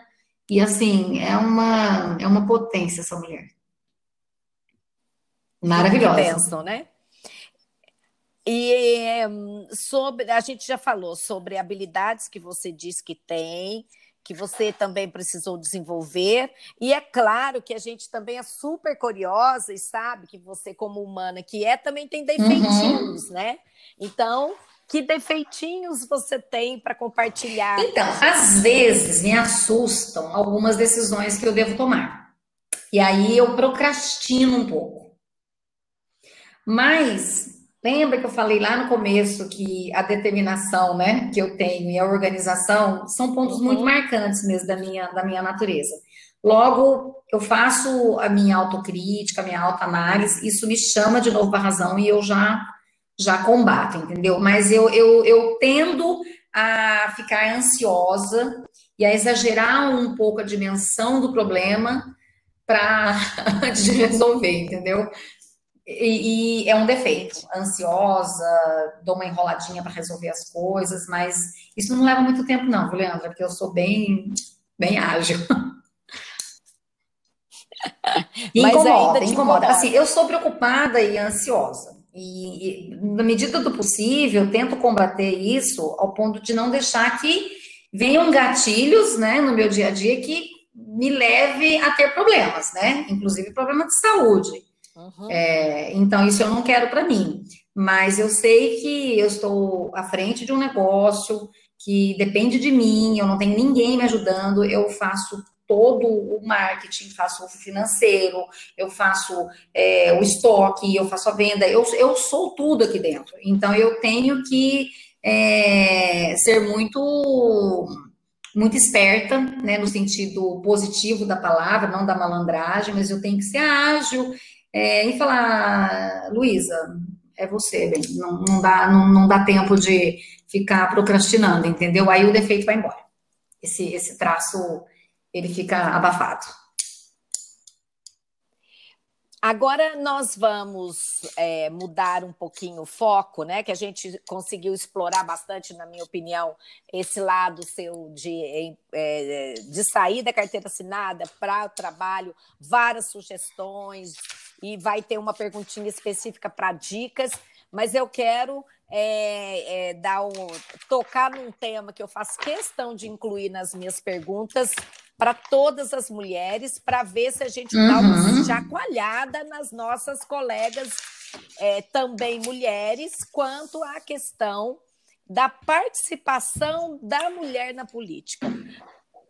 E assim, é uma é uma potência essa mulher. Maravilhosa. Pensam, né? E sobre, a gente já falou sobre habilidades que você diz que tem, que você também precisou desenvolver. E é claro que a gente também é super curiosa e sabe que você, como humana que é, também tem defeitinhos, uhum. né? Então, que defeitinhos você tem para compartilhar? Então, às vezes me assustam algumas decisões que eu devo tomar. E aí eu procrastino um pouco. Mas Lembra que eu falei lá no começo que a determinação, né, que eu tenho e a organização são pontos muito uhum. marcantes mesmo da minha, da minha natureza. Logo, eu faço a minha autocrítica, a minha autoanálise, isso me chama de novo para a razão e eu já já combato, entendeu? Mas eu, eu, eu tendo a ficar ansiosa e a exagerar um pouco a dimensão do problema para antes *laughs* de resolver, entendeu? E, e, é um defeito. Ansiosa, dou uma enroladinha para resolver as coisas, mas isso não leva muito tempo, não, Leandra? Porque eu sou bem, bem ágil. *laughs* E incomoda, incomoda. Assim, eu sou preocupada e ansiosa. E, e, na medida do possível, tento combater isso ao ponto de não deixar que venham gatilhos, né, no meu dia a dia que me leve a ter problemas, né? Inclusive problema de saúde. Uhum. É, então, isso eu não quero para mim. Mas eu sei que eu estou à frente de um negócio que depende de mim, eu não tenho ninguém me ajudando, eu faço todo o marketing, faço o financeiro, eu faço é, o estoque, eu faço a venda, eu, eu sou tudo aqui dentro. Então, eu tenho que é, ser muito muito esperta, né, no sentido positivo da palavra, não da malandragem, mas eu tenho que ser ágil, é, e falar, Luísa, é você, bem, não, não, dá, não, não dá tempo de ficar procrastinando, entendeu? Aí o defeito vai embora. Esse, esse traço, ele fica abafado. Agora nós vamos é, mudar um pouquinho o foco, né? Que a gente conseguiu explorar bastante, na minha opinião, esse lado seu de, é, de sair da carteira assinada para o trabalho, várias sugestões, e vai ter uma perguntinha específica para dicas, mas eu quero é, é, dar um, tocar num tema que eu faço questão de incluir nas minhas perguntas para todas as mulheres, para ver se a gente uhum. dá uma uhum. chacoalhada nas nossas colegas é, também mulheres, quanto à questão da participação da mulher na política.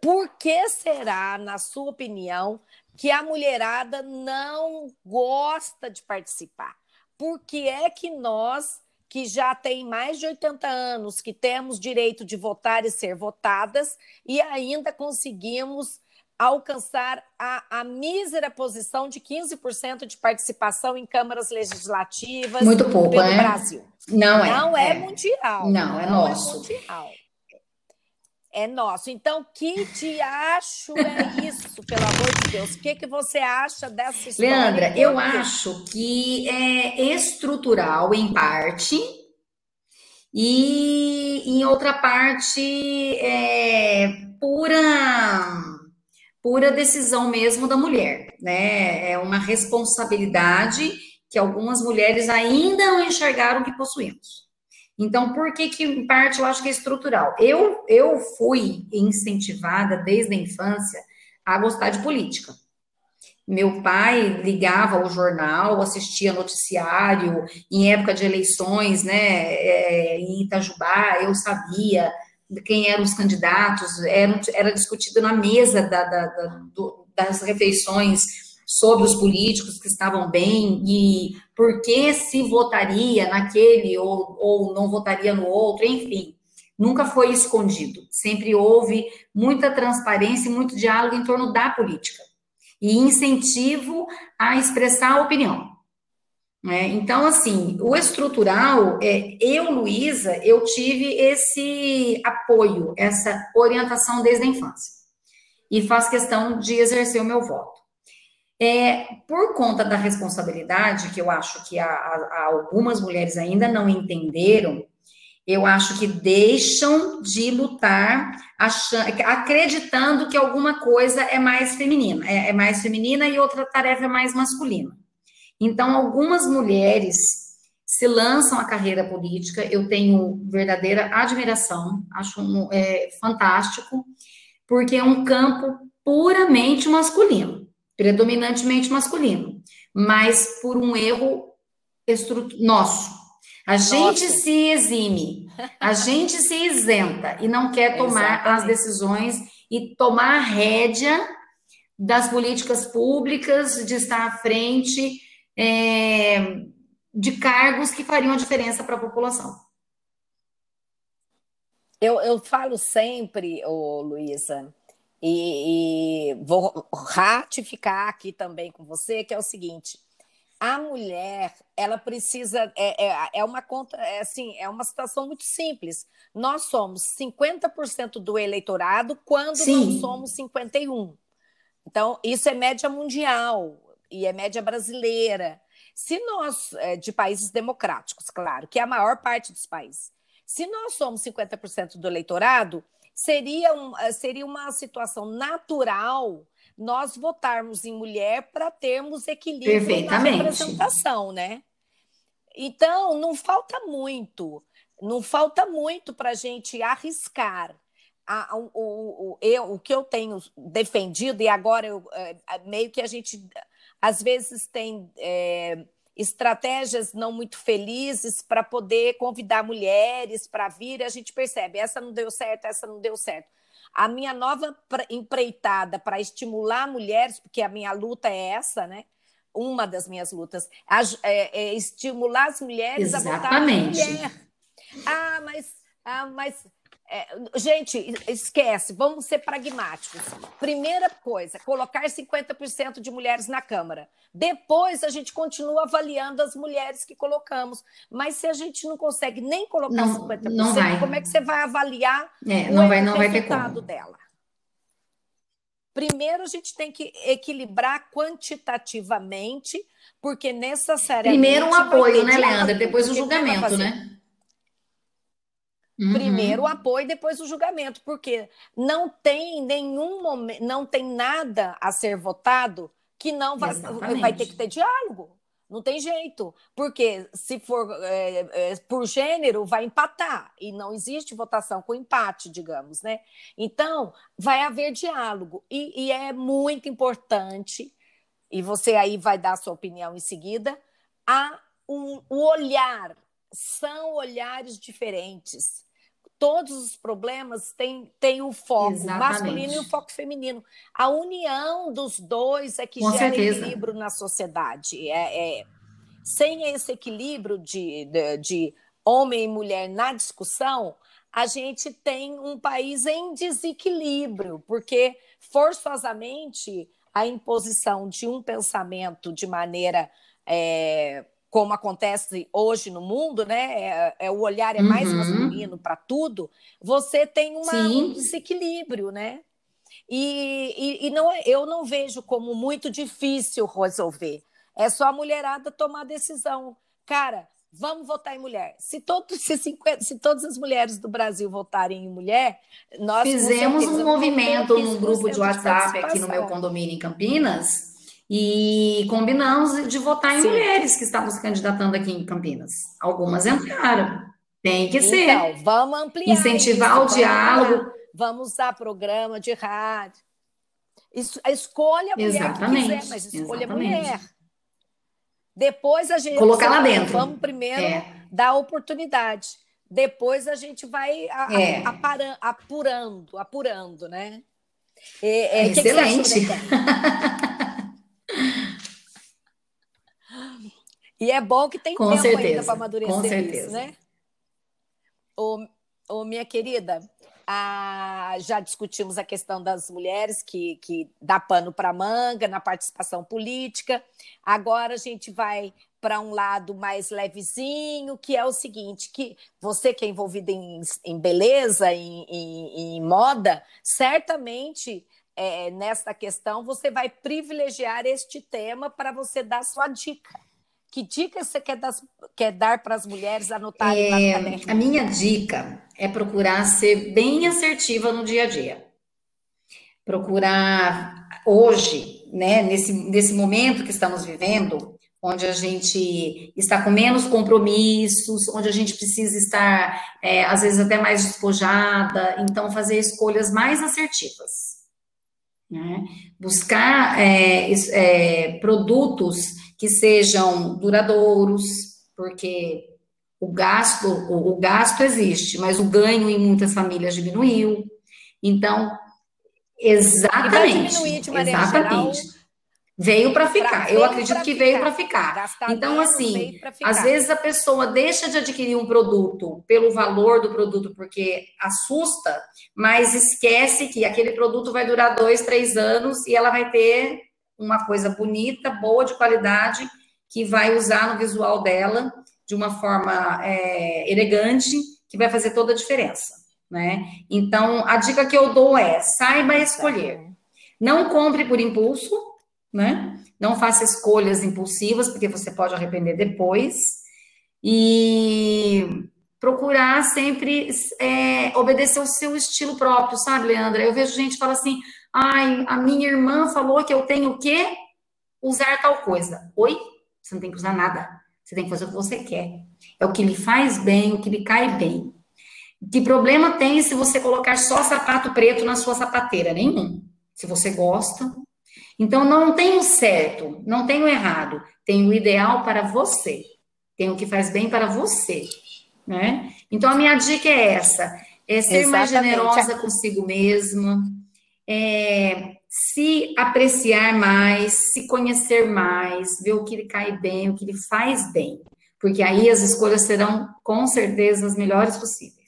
Por que será, na sua opinião, que a mulherada não gosta de participar. Por que é que nós, que já tem mais de 80 anos, que temos direito de votar e ser votadas, e ainda conseguimos alcançar a, a mísera posição de 15% de participação em câmaras legislativas Muito pouco, pelo é? Brasil. Não é. Não é, é. mundial. Não, é não é nosso. É mundial é nosso. Então, que te acho é isso, pelo amor de Deus? O que, que você acha dessa história? Leandra, eu acho que é estrutural em parte e em outra parte é pura pura decisão mesmo da mulher. né? É uma responsabilidade que algumas mulheres ainda não enxergaram que possuímos. Então, por que que, em parte, eu acho que é estrutural? Eu, eu fui incentivada desde a infância a gostar de política. Meu pai ligava o jornal, assistia noticiário, em época de eleições, né, é, em Itajubá, eu sabia quem eram os candidatos, era, era discutido na mesa da, da, da, do, das refeições sobre os políticos que estavam bem e por que se votaria naquele ou, ou não votaria no outro, enfim. Nunca foi escondido. Sempre houve muita transparência e muito diálogo em torno da política e incentivo a expressar a opinião. Né? Então, assim, o estrutural, é, eu, Luísa, eu tive esse apoio, essa orientação desde a infância. E faço questão de exercer o meu voto. É, por conta da responsabilidade, que eu acho que algumas mulheres ainda não entenderam, eu acho que deixam de lutar achando, acreditando que alguma coisa é mais feminina, é, é mais feminina e outra tarefa é mais masculina. Então, algumas mulheres se lançam à carreira política, eu tenho verdadeira admiração, acho um, é, fantástico, porque é um campo puramente masculino predominantemente masculino, mas por um erro nosso. A gente Nossa. se exime, a *laughs* gente se isenta e não quer tomar as decisões e tomar a rédea das políticas públicas, de estar à frente é, de cargos que fariam a diferença para a população. Eu, eu falo sempre, Luísa, e, e vou ratificar aqui também com você, que é o seguinte: a mulher ela precisa é, é, é, uma conta é assim é uma situação muito simples. Nós somos 50% do eleitorado quando Sim. não somos 51 então isso é média mundial e é média brasileira. Se nós é, de países democráticos claro que é a maior parte dos países se nós somos 50% do eleitorado seria, um, eh, seria uma situação natural nós votarmos em mulher para termos equilíbrio na representação, né? Então, não falta muito, não falta muito para a gente arriscar. A, o, o, eu, o que eu tenho defendido, e agora eu, é, meio que a gente às vezes tem é, estratégias não muito felizes para poder convidar mulheres para vir, a gente percebe, essa não deu certo, essa não deu certo. A minha nova empreitada para estimular mulheres, porque a minha luta é essa, né? Uma das minhas lutas é, é estimular as mulheres Exatamente. a votar mulher. Ah, mas, ah, mas é, gente, esquece, vamos ser pragmáticos. Primeira coisa, colocar 50% de mulheres na Câmara. Depois a gente continua avaliando as mulheres que colocamos. Mas se a gente não consegue nem colocar não, 50%, não como é que você vai avaliar é, não o vai, não resultado dela? Primeiro a gente tem que equilibrar quantitativamente, porque necessariamente. Primeiro um apoio, né, Leandra? Depois o julgamento, né? Uhum. Primeiro o apoio, depois o julgamento, porque não tem nenhum momento, não tem nada a ser votado que não vai, vai ter que ter diálogo. Não tem jeito, porque se for é, é, por gênero, vai empatar, e não existe votação com empate, digamos, né? Então, vai haver diálogo, e, e é muito importante, e você aí vai dar a sua opinião em seguida, a um, o olhar, são olhares diferentes todos os problemas têm, têm o foco Exatamente. masculino e o foco feminino. A união dos dois é que Com gera certeza. equilíbrio na sociedade. É, é, sem esse equilíbrio de, de, de homem e mulher na discussão, a gente tem um país em desequilíbrio, porque forçosamente a imposição de um pensamento de maneira é, como acontece hoje no mundo, né? É, é o olhar é mais uhum. masculino para tudo, você tem uma, um desequilíbrio, né? E, e, e, não, é, eu não vejo como muito difícil resolver. É só a mulherada tomar decisão. Cara, vamos votar em mulher. Se, todo, se, 50, se todas as mulheres do Brasil votarem em mulher, nós fizemos um movimento num grupo de WhatsApp aqui no meu condomínio em Campinas E combinamos de votar em Sim. mulheres que estavam se candidatando aqui em Campinas. Algumas entraram. Tem que ser. Então, vamos ampliar. Incentivar isso, o diálogo. Vamos usar programa de rádio. Isso, a escolha a mulher Exatamente. que quiser, mas escolha Exatamente. mulher. Depois a gente. Colocar lá dentro. Vamos primeiro é. dar oportunidade. Depois a gente vai a, é. a, apurando, apurando, né? É, é, Excelente. *laughs* e é bom que tem Com tempo certeza. ainda para amadurecer Com certeza. isso, né? Ô, ô, minha querida, a, já discutimos a questão das mulheres que, que dá pano para manga na participação política. Agora a gente vai para um lado mais levezinho, que é o seguinte: que você que é envolvida em, em beleza, em, em, em moda, certamente é, nessa questão você vai privilegiar este tema para você dar sua dica. Que dica você quer dar, quer dar para as mulheres anotarem é, na caderno? A minha dica é procurar ser bem assertiva no dia a dia. Procurar hoje, né, nesse, nesse momento que estamos vivendo, onde a gente está com menos compromissos, onde a gente precisa estar, é, às vezes, até mais despojada, então fazer escolhas mais assertivas. Né? Buscar é, é, produtos que sejam duradouros, porque o gasto, o, o gasto existe, mas o ganho em muitas famílias diminuiu. Então, exatamente. Vai diminuir de maneira exatamente. Geral, veio para ficar. Eu acredito que ficar. veio para ficar. Gastar então, assim, às vezes a pessoa deixa de adquirir um produto pelo valor do produto, porque assusta, mas esquece que aquele produto vai durar dois, três anos e ela vai ter uma coisa bonita, boa, de qualidade, que vai usar no visual dela de uma forma é, elegante, que vai fazer toda a diferença, né? Então, a dica que eu dou é, saiba escolher. Não compre por impulso, né? Não faça escolhas impulsivas, porque você pode arrepender depois. E procurar sempre é, obedecer o seu estilo próprio, sabe, Leandra? Eu vejo gente que fala assim, Ai, a minha irmã falou que eu tenho o quê? Usar tal coisa. Oi? Você não tem que usar nada. Você tem que fazer o que você quer. É o que lhe faz bem, o que lhe cai bem. Que problema tem se você colocar só sapato preto na sua sapateira? Nenhum. Se você gosta. Então, não tem o certo, não tem o errado. Tem o ideal para você. Tem o que faz bem para você. Né? Então, a minha dica é essa. É ser Exatamente. mais generosa consigo mesma é, se apreciar mais, se conhecer mais, ver o que lhe cai bem, o que lhe faz bem, porque aí as escolhas serão com certeza as melhores possíveis.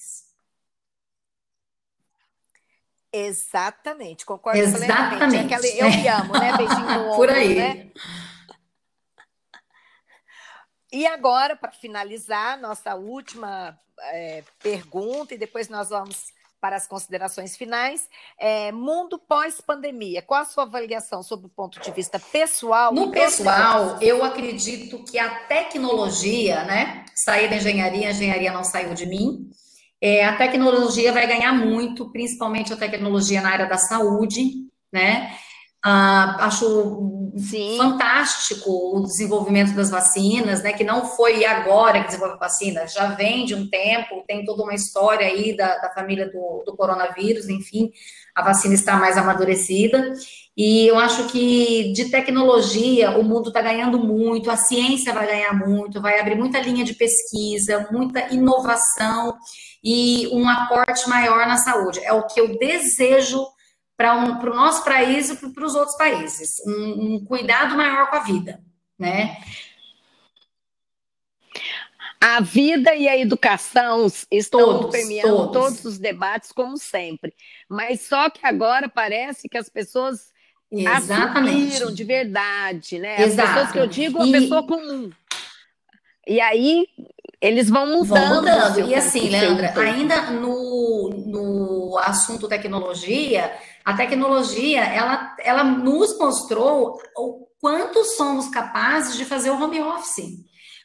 Exatamente, concordo Exatamente. Aquela, eu me amo, né? Beijinho no *laughs* ombro, Por aí. Né? E agora, para finalizar, nossa última é, pergunta, e depois nós vamos para as considerações finais. É, mundo pós-pandemia, qual a sua avaliação sobre o ponto de vista pessoal? No pessoal, eu acredito que a tecnologia, né? Sair da engenharia, a engenharia não saiu de mim. É, a tecnologia vai ganhar muito, principalmente a tecnologia na área da saúde, né? Ah, acho Sim. fantástico o desenvolvimento das vacinas, né? Que não foi agora que desenvolveu a vacina, já vem de um tempo, tem toda uma história aí da, da família do, do coronavírus, enfim, a vacina está mais amadurecida. E eu acho que de tecnologia o mundo está ganhando muito, a ciência vai ganhar muito, vai abrir muita linha de pesquisa, muita inovação e um aporte maior na saúde. É o que eu desejo para um, o nosso país e para os outros países. Um, um cuidado maior com a vida, né? A vida e a educação estão todos, permeando todos. todos. os debates, como sempre. Mas só que agora parece que as pessoas Exatamente. assumiram de verdade, né? Exato. As pessoas que eu digo, a e... pessoa comum. E aí eles vão mudando. Vão mudando. E assim, Leandra, ainda no, no assunto tecnologia, a tecnologia, ela, ela nos mostrou o quanto somos capazes de fazer o home office.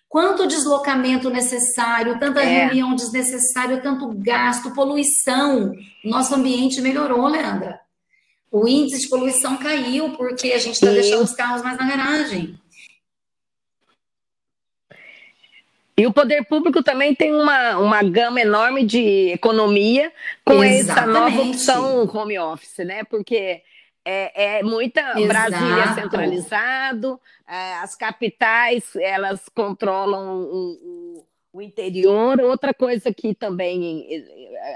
Quanto deslocamento necessário, tanta é. reunião desnecessária, tanto gasto, poluição. Nosso ambiente melhorou, Leandra. O índice de poluição caiu porque a gente está deixando os carros mais na garagem. E o poder público também tem uma, uma gama enorme de economia com Exatamente. essa nova opção home office, né? Porque é, é muita Exato. Brasília centralizado, é, as capitais elas controlam o, o, o, interior. Outra coisa que também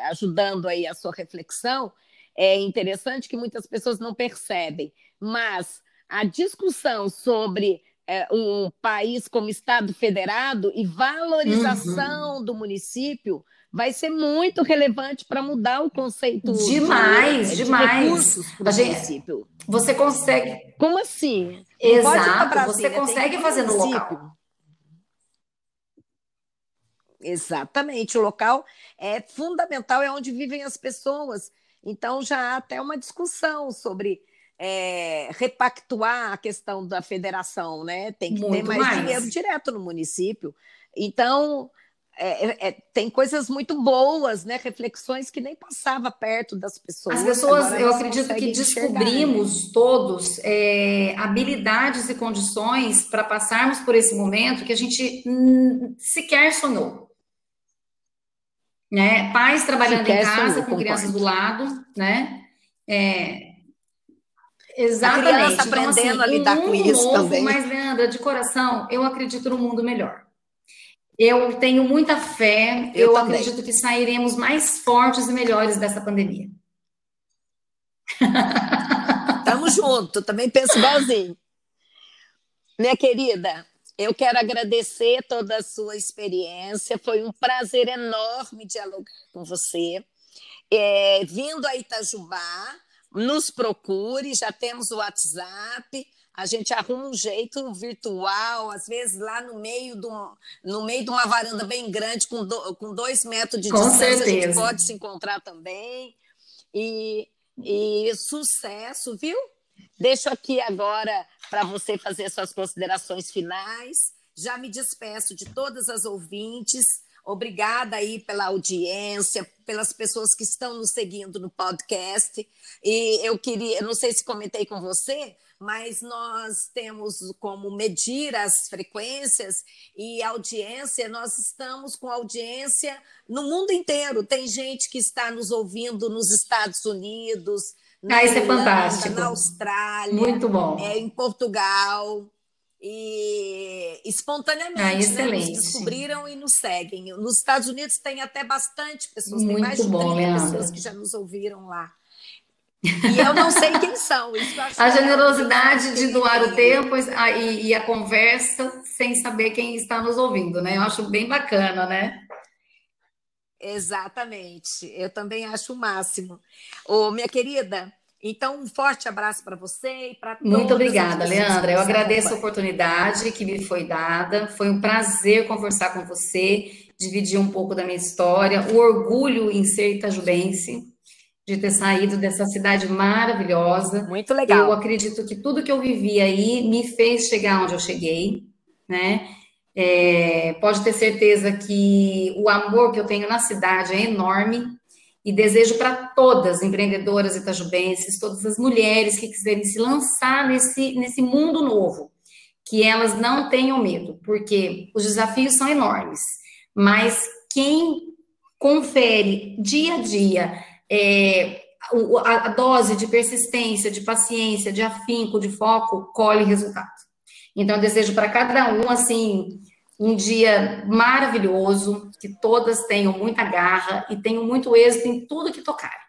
ajudando aí a sua reflexão é interessante que muitas pessoas não percebem, mas a discussão sobre é, um país como Estado federado e valorização uhum. do município vai ser muito relevante para mudar o conceito demais, de, demais. de recursos para o município. Você consegue. Como assim? Exato, você consegue fazer no local. Exatamente, o local é fundamental, é onde vivem as pessoas. Então já há até uma discussão sobre é, repactuar a questão da federação, né? Tem que Muito ter mais, mais, dinheiro direto no município. Então, é, é, é, tem coisas muito boas, né? Reflexões que nem passava perto das pessoas. As pessoas, eu acredito que descobrimos né? todos é, habilidades e condições para passarmos por esse momento que a gente hum, sequer sonhou. Né? Pais trabalhando sequer em casa sonhou, com crianças do lado, né? É, Exatamente. A criança aprendendo então, assim, a lidar um com isso novo, também. Mas, Leandra, de coração, eu acredito no mundo melhor. Eu tenho muita fé, eu, eu acredito que sairemos mais fortes e melhores dessa pandemia. Tamo *laughs* junto, também penso igualzinho. Minha querida, eu quero agradecer toda a sua experiência, foi um prazer enorme dialogar com você. É, vindo a Itajubá, nos procure, já temos o WhatsApp, a gente arruma um jeito virtual, às vezes lá no meio de, um, no meio de uma varanda bem grande, com, do, com dois metros de com distância, certeza. a gente pode se encontrar também. E, e sucesso, viu? Deixo aqui agora para você fazer suas considerações finais. Já me despeço de todas as ouvintes. Obrigada aí pela audiência, pelas pessoas que estão nos seguindo no podcast. E eu queria, não sei se comentei com você, mas nós temos como medir as frequências e audiência, nós estamos com audiência no mundo inteiro. Tem gente que está nos ouvindo nos Estados Unidos, na ah, Irlanda, é fantástico. na Austrália, Muito bom. É, em Portugal e espontaneamente ah, né, nos descobriram e nos seguem. Nos Estados Unidos tem até bastante pessoas, Muito tem mais de 30 bom, pessoas que já nos ouviram lá. E eu não sei quem são. a generosidade de doar o tempo e, e, a conversa sem saber quem está nos ouvindo, né? Eu acho bem bacana, né? Exatamente. Eu também acho o máximo. Ô, minha querida, então, um forte abraço para você e para todos. Muito obrigada, Leandra. Eu agradeço a oportunidade que me foi dada. Foi um prazer conversar com você, dividir um pouco da minha história, o orgulho em ser itajubense, de ter saído dessa cidade maravilhosa. Muito legal. Eu acredito que tudo que eu vivi aí me fez chegar onde eu cheguei, né? É, pode ter certeza que o amor que eu tenho na cidade é enorme e desejo para todas empreendedoras itajubenses, todas as mulheres que quiserem se lançar nesse, nesse mundo novo, que elas não tenham medo, porque os desafios são enormes, mas quem confere dia a dia é, a, dose de persistência, de paciência, de afinco, de foco, colhe resultado. Então, eu desejo para cada um, assim, um dia maravilhoso, que todas tenham muita garra e tenham muito êxito em tudo que tocarem.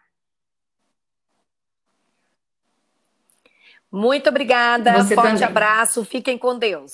Muito obrigada. Você Forte também. abraço. Fiquem com Deus.